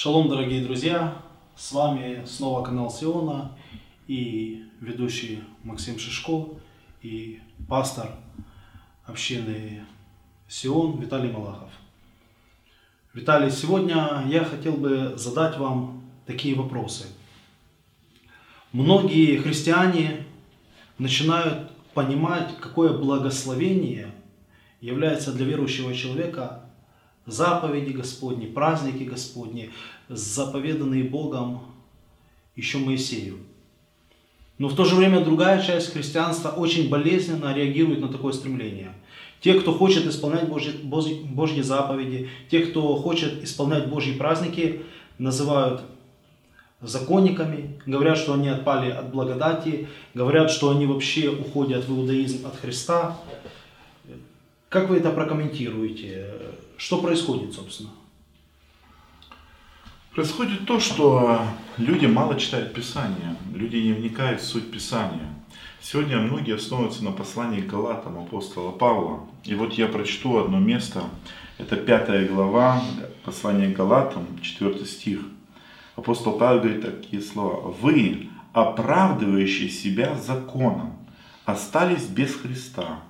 Шалом, дорогие друзья! С вами снова канал Сиона и ведущий Максим Шишко и пастор общины Сион Виталий Малахов. Виталий, сегодня я хотел бы задать вам такие вопросы. Многие христиане начинают понимать, какое благословение является для верующего человека заповеди Господни, праздники Господни, заповеданные Богом еще Моисею. Но в то же время другая часть христианства очень болезненно реагирует на такое стремление. Те, кто хочет исполнять Божьи, Божьи заповеди, те, кто хочет исполнять Божьи праздники, называют законниками, говорят, что они отпали от благодати, говорят, что они вообще уходят в иудаизм от Христа. Как вы это прокомментируете? Что происходит, собственно? Происходит то, что люди мало читают Писание, люди не вникают в суть Писания. Сегодня многие основываются на послании Галатам апостола Павла. И вот я прочту одно место, это пятая глава послания Галатам, 4 стих. Апостол Павел говорит такие слова. «Вы, оправдывающие себя законом, остались без Христа,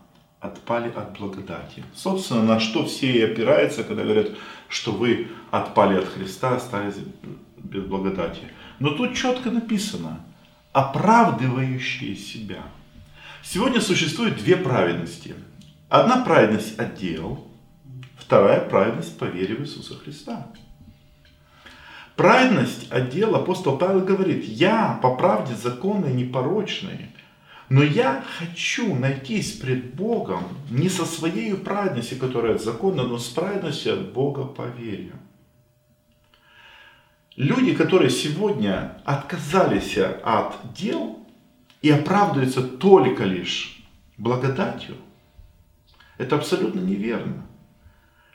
отпали от благодати. Собственно, на что все и опираются, когда говорят, что вы отпали от Христа, остались без благодати. Но тут четко написано, оправдывающие себя. Сегодня существует две праведности. Одна праведность от дел, вторая праведность по вере в Иисуса Христа. Праведность от дел апостол Павел говорит, я по правде законные, непорочные, но я хочу найтись пред Богом не со своей праведностью, которая от закона, но с праведностью от Бога по вере. Люди, которые сегодня отказались от дел и оправдываются только лишь благодатью, это абсолютно неверно.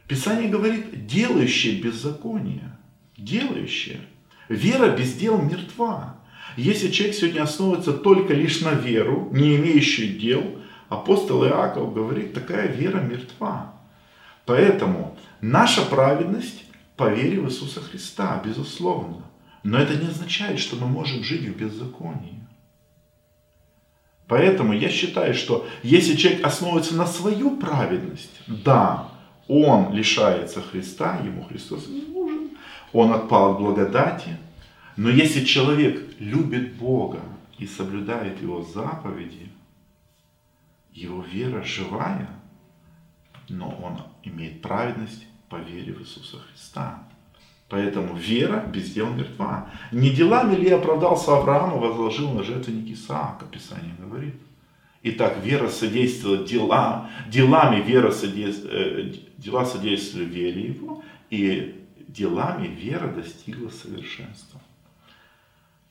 Писание говорит, делающие беззаконие, делающие. Вера без дел мертва. Если человек сегодня основывается только лишь на веру, не имеющую дел, апостол Иаков говорит, такая вера мертва. Поэтому наша праведность по вере в Иисуса Христа, безусловно. Но это не означает, что мы можем жить в беззаконии. Поэтому я считаю, что если человек основывается на свою праведность, да, он лишается Христа, ему Христос не нужен, он отпал от благодати, но если человек любит Бога и соблюдает Его заповеди, его вера живая, но он имеет праведность по вере в Иисуса Христа. Поэтому вера без дел мертва. Не делами ли оправдался Авраам и возложил на жертвенник Исаака, Писание говорит. Итак, вера содействовала делам, делами вера содействовала, э, дела содействовали вере его, и делами вера достигла совершенства.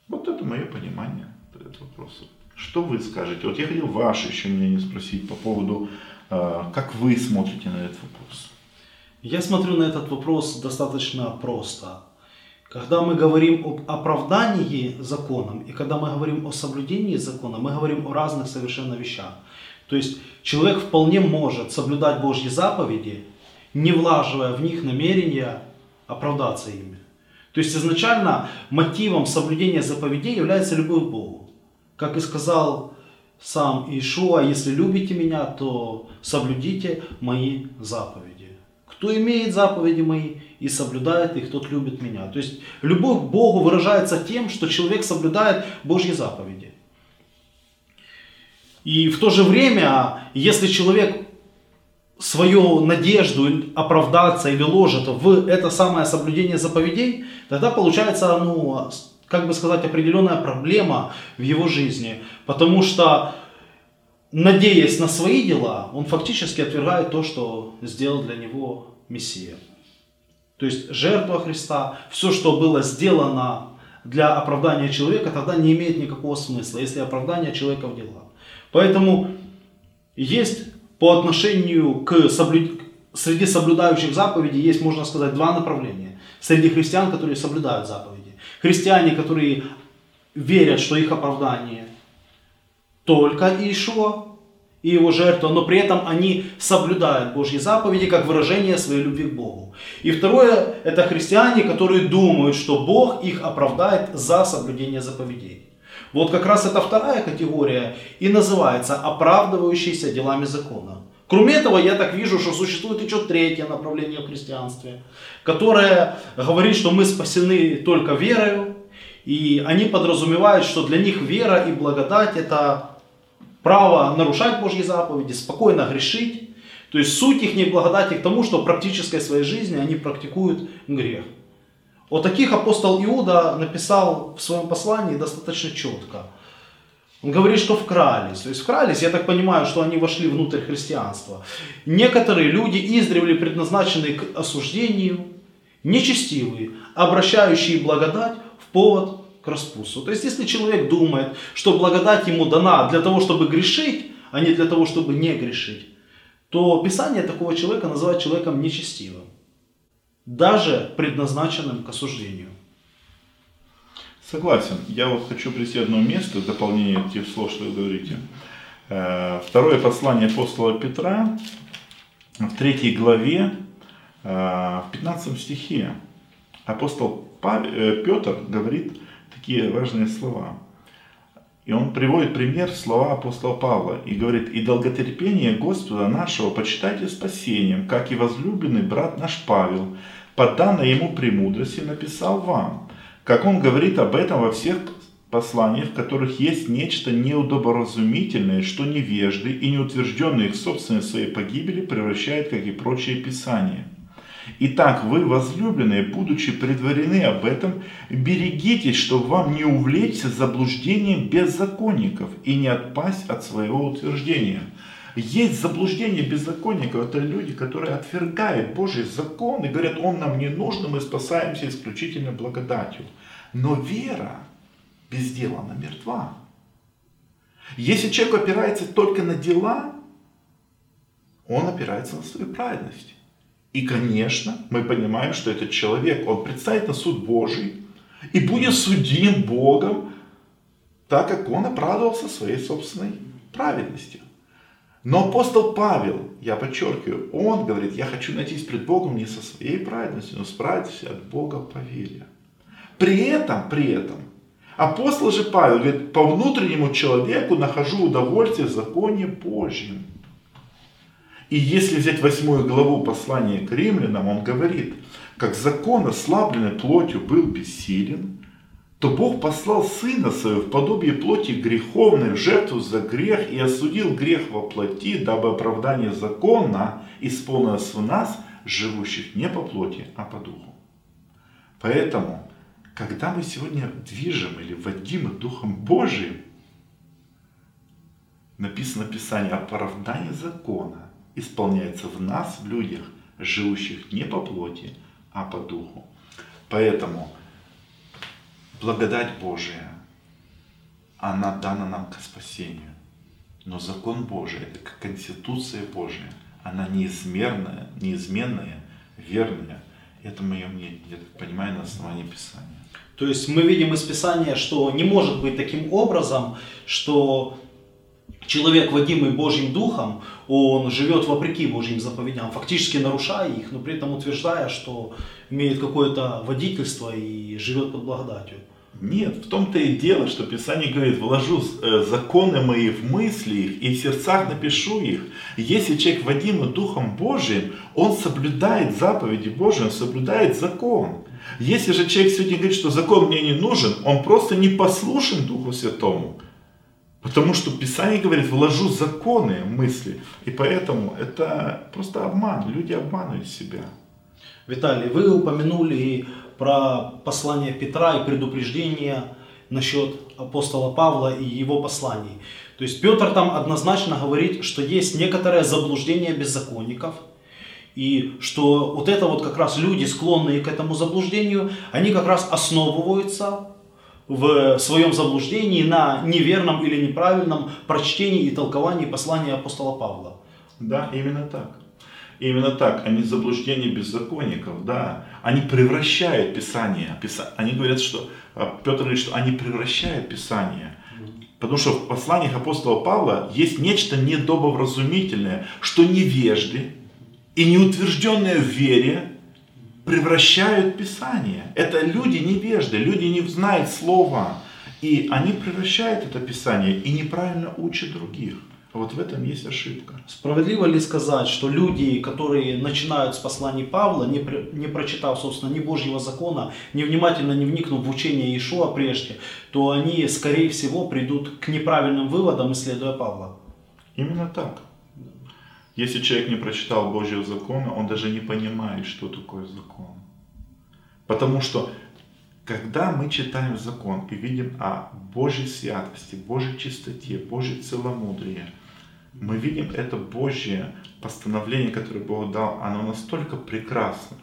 Вот это мое понимание этого вопроса. Что вы скажете? Вот я хотел ваше еще мнение спросить по поводу, э, как вы смотрите на этот вопрос. Я смотрю на этот вопрос достаточно просто. Когда мы говорим об оправдании законом и когда мы говорим о соблюдении закона, мы говорим о разных совершенно вещах. То есть человек вполне может соблюдать Божьи заповеди, не влаживая в них намерения оправдаться ими. То есть изначально мотивом соблюдения заповедей является любовь к Богу. Как и сказал сам Ишуа, если любите меня, то соблюдите мои заповеди. Кто имеет заповеди мои и соблюдает их, тот любит меня. То есть любовь к Богу выражается тем, что человек соблюдает Божьи заповеди. И в то же время, если человек свою надежду оправдаться или ложит в это самое соблюдение заповедей, тогда получается, ну, как бы сказать, определенная проблема в его жизни. Потому что, надеясь на свои дела, он фактически отвергает то, что сделал для него Мессия. То есть жертва Христа, все, что было сделано для оправдания человека, тогда не имеет никакого смысла, если оправдание человека в делах. Поэтому есть по отношению к соблюд... среди соблюдающих заповеди есть, можно сказать, два направления. Среди христиан, которые соблюдают заповеди. Христиане, которые верят, что их оправдание только Иешуа, и его жертву, но при этом они соблюдают Божьи заповеди как выражение своей любви к Богу. И второе, это христиане, которые думают, что Бог их оправдает за соблюдение заповедей. Вот как раз эта вторая категория и называется оправдывающиеся делами закона. Кроме этого, я так вижу, что существует еще третье направление в христианстве, которое говорит, что мы спасены только верою, и они подразумевают, что для них вера и благодать это право нарушать Божьи заповеди, спокойно грешить. То есть суть их неблагодати к тому, что в практической своей жизни они практикуют грех. Вот таких апостол Иуда написал в своем послании достаточно четко. Он говорит, что вкрались. То есть вкрались, я так понимаю, что они вошли внутрь христианства. Некоторые люди издревле предназначены к осуждению, нечестивые, обращающие благодать в повод к распутству. То есть, если человек думает, что благодать ему дана для того, чтобы грешить, а не для того, чтобы не грешить, то Писание такого человека называет человеком нечестивым, даже предназначенным к осуждению. Согласен. Я вот хочу привести одно место в дополнение тех слов, что вы говорите. Э, второе послание апостола Петра в третьей главе, э, в 15 стихе. Апостол э, Петр говорит такие важные слова. И он приводит пример слова апостола Павла и говорит, «И долготерпение Господа нашего почитайте спасением, как и возлюбленный брат наш Павел, по данной ему премудрости написал вам». Как он говорит об этом во всех посланиях, в которых есть нечто неудоборазумительное, что невежды и неутвержденные их собственной своей погибели превращает, как и прочие писания. Итак, вы, возлюбленные, будучи предварены об этом, берегитесь, чтобы вам не увлечься заблуждением беззаконников и не отпасть от своего утверждения. Есть заблуждение беззаконников, это люди, которые отвергают Божий закон и говорят, он нам не нужен, мы спасаемся исключительно благодатью. Но вера без дела, она мертва. Если человек опирается только на дела, он опирается на свою праведность. И, конечно, мы понимаем, что этот человек, он предстанет на суд Божий и будет судим Богом, так как он оправдывался своей собственной праведностью. Но апостол Павел, я подчеркиваю, он говорит, я хочу найтись пред Богом не со своей праведностью, но с праведностью от Бога поверья. При этом, при этом, апостол же Павел говорит, по внутреннему человеку нахожу удовольствие в законе Божьем. И если взять восьмую главу послания к римлянам, он говорит, как закон, ослабленный плотью, был бессилен, то Бог послал Сына Своего в подобие плоти греховной в жертву за грех и осудил грех во плоти, дабы оправдание закона исполнилось в нас, живущих не по плоти, а по духу. Поэтому, когда мы сегодня движем или водимы Духом Божиим, написано в Писании, оправдание закона исполняется в нас, в людях, живущих не по плоти, а по духу. Поэтому благодать Божия, она дана нам к спасению. Но закон Божий, это как конституция Божия, она неизмерная, неизменная, верная. Это мое мнение, я так понимаю, на основании Писания. То есть мы видим из Писания, что не может быть таким образом, что человек, водимый Божьим Духом, он живет вопреки Божьим заповедям, фактически нарушая их, но при этом утверждая, что имеет какое-то водительство и живет под благодатью. Нет, в том-то и дело, что Писание говорит, вложу э, законы мои в мысли их и в сердцах напишу их. Если человек водимый Духом Божиим, он соблюдает заповеди Божьи, он соблюдает закон. Если же человек сегодня говорит, что закон мне не нужен, он просто не послушен Духу Святому. Потому что Писание говорит, вложу законы мысли. И поэтому это просто обман. Люди обманывают себя. Виталий, вы упомянули про послание Петра и предупреждение насчет апостола Павла и его посланий. То есть Петр там однозначно говорит, что есть некоторое заблуждение беззаконников, и что вот это вот как раз люди, склонные к этому заблуждению, они как раз основываются в своем заблуждении на неверном или неправильном прочтении и толковании послания апостола Павла. Да, именно так. Именно так, они заблуждение беззаконников, да. Они превращают Писание. Они говорят, что а, Петр говорит, что они превращают Писание. Потому что в посланиях апостола Павла есть нечто недобовразумительное, что невежды и неутвержденные в вере превращают Писание. Это люди невежды, люди не знают слова. И они превращают это Писание и неправильно учат других. Вот в этом есть ошибка. Справедливо ли сказать, что люди, которые начинают с посланий Павла, не, не прочитав, собственно, ни Божьего закона, не внимательно не вникнув в учение Иешуа прежде, то они, скорее всего, придут к неправильным выводам, исследуя Павла? Именно так. Если человек не прочитал Божьего закона, он даже не понимает, что такое закон. Потому что когда мы читаем закон и видим о Божьей святости, Божьей чистоте, Божьей целомудрии, мы видим это Божье постановление, которое Бог дал, оно настолько прекрасно.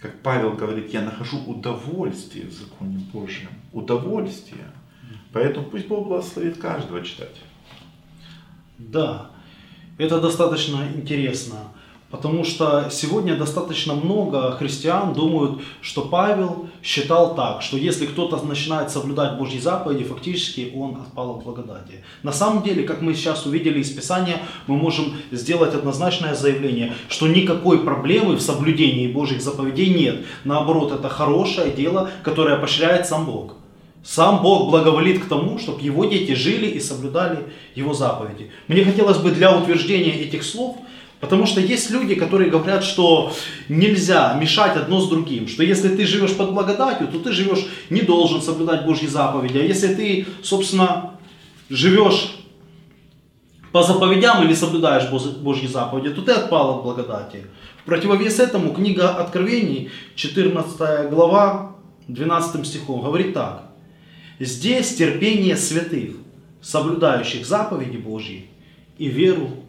Как Павел говорит, я нахожу удовольствие в законе Божьем. Удовольствие. Поэтому пусть Бог благословит каждого читать. Да, это достаточно интересно. Потому что сегодня достаточно много христиан думают, что Павел считал так, что если кто-то начинает соблюдать Божьи заповеди, фактически он отпал от благодати. На самом деле, как мы сейчас увидели из Писания, мы можем сделать однозначное заявление, что никакой проблемы в соблюдении Божьих заповедей нет. Наоборот, это хорошее дело, которое поощряет сам Бог. Сам Бог благоволит к тому, чтобы его дети жили и соблюдали его заповеди. Мне хотелось бы для утверждения этих слов – Потому что есть люди, которые говорят, что нельзя мешать одно с другим, что если ты живешь под благодатью, то ты живешь, не должен соблюдать Божьи заповеди. А если ты, собственно, живешь по заповедям или соблюдаешь Божьи заповеди, то ты отпал от благодати. В противовес этому книга Откровений, 14 глава, 12 стихом, говорит так. Здесь терпение святых, соблюдающих заповеди Божьи и веру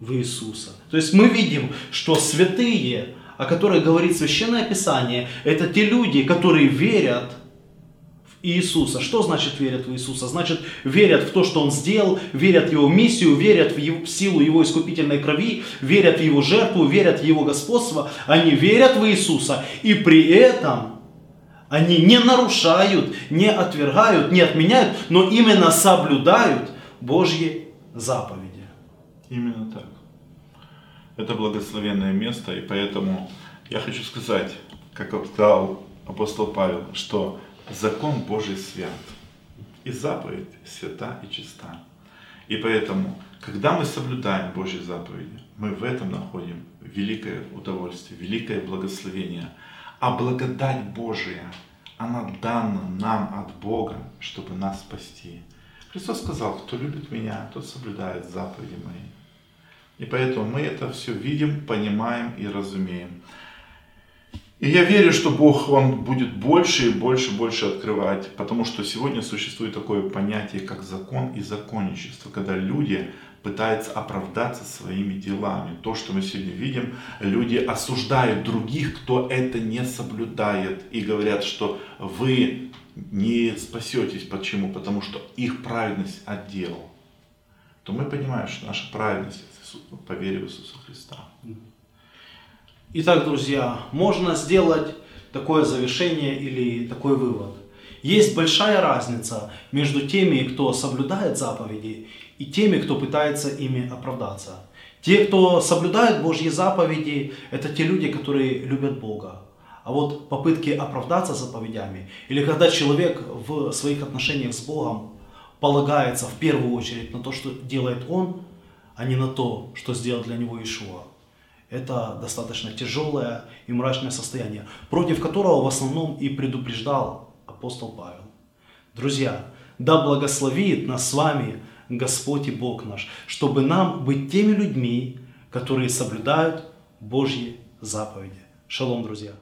в Иисуса. То есть мы видим, что святые, о которых говорит Священное Писание, это те люди, которые верят в Иисуса. Что значит верят в Иисуса? Значит, верят в то, что Он сделал, верят в Его миссию, верят в, его, силу Его искупительной крови, верят в Его жертву, верят в Его господство. Они верят в Иисуса и при этом они не нарушают, не отвергают, не отменяют, но именно соблюдают Божьи заповеди. Именно так. Это благословенное место, и поэтому я хочу сказать, как сказал апостол Павел, что закон Божий свят, и заповедь свята и чиста. И поэтому, когда мы соблюдаем Божьи заповеди, мы в этом находим великое удовольствие, великое благословение. А благодать Божия, она дана нам от Бога, чтобы нас спасти. Христос сказал, кто любит меня, тот соблюдает заповеди мои. И поэтому мы это все видим, понимаем и разумеем. И я верю, что Бог, Он будет больше и больше и больше открывать, потому что сегодня существует такое понятие, как закон и законничество, когда люди пытаются оправдаться своими делами. То, что мы сегодня видим, люди осуждают других, кто это не соблюдает, и говорят, что вы не спасетесь. Почему? Потому что их праведность отдел. То мы понимаем, что наша праведность по вере в Иисуса Христа. Итак, друзья, можно сделать такое завершение или такой вывод. Есть большая разница между теми, кто соблюдает заповеди, и теми, кто пытается ими оправдаться. Те, кто соблюдает Божьи заповеди, это те люди, которые любят Бога. А вот попытки оправдаться заповедями, или когда человек в своих отношениях с Богом полагается в первую очередь на то, что делает он, а не на то, что сделал для него Ишуа. Это достаточно тяжелое и мрачное состояние, против которого в основном и предупреждал апостол Павел. Друзья, да благословит нас с вами Господь и Бог наш, чтобы нам быть теми людьми, которые соблюдают Божьи заповеди. Шалом, друзья!